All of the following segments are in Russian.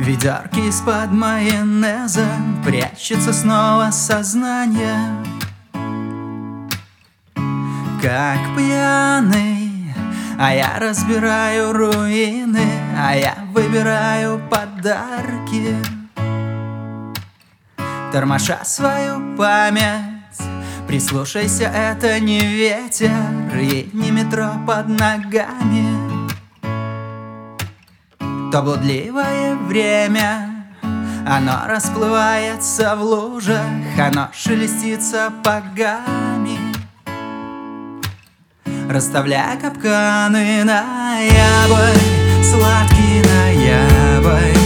Ведерки из-под майонеза Прячется снова сознание. Как пьяный А я разбираю руины А я выбираю подарки. Тормоша свою память Прислушайся, это не ветер И не метро под ногами То блудливое время. Оно расплывается в лужах Оно шелестит сапогами Расставляя капканы ноябрь Сладкий ноябрь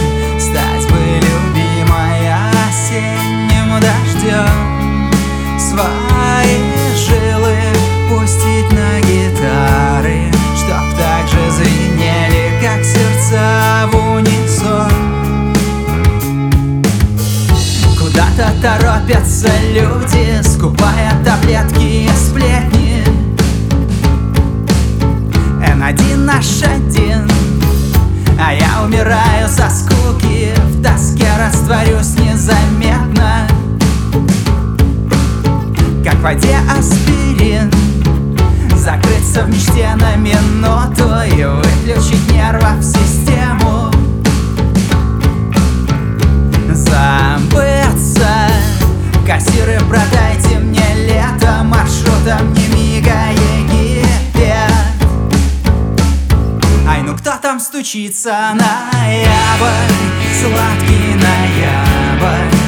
торопятся люди, скупая таблетки и сплетни. N1 наш один А я умираю со скуки. В тоске растворюсь незаметно. Как в воде аспирин Закрыться в мечте на минуту И выключить нервов систему стучится? Ноябрь, сладкий ноябрь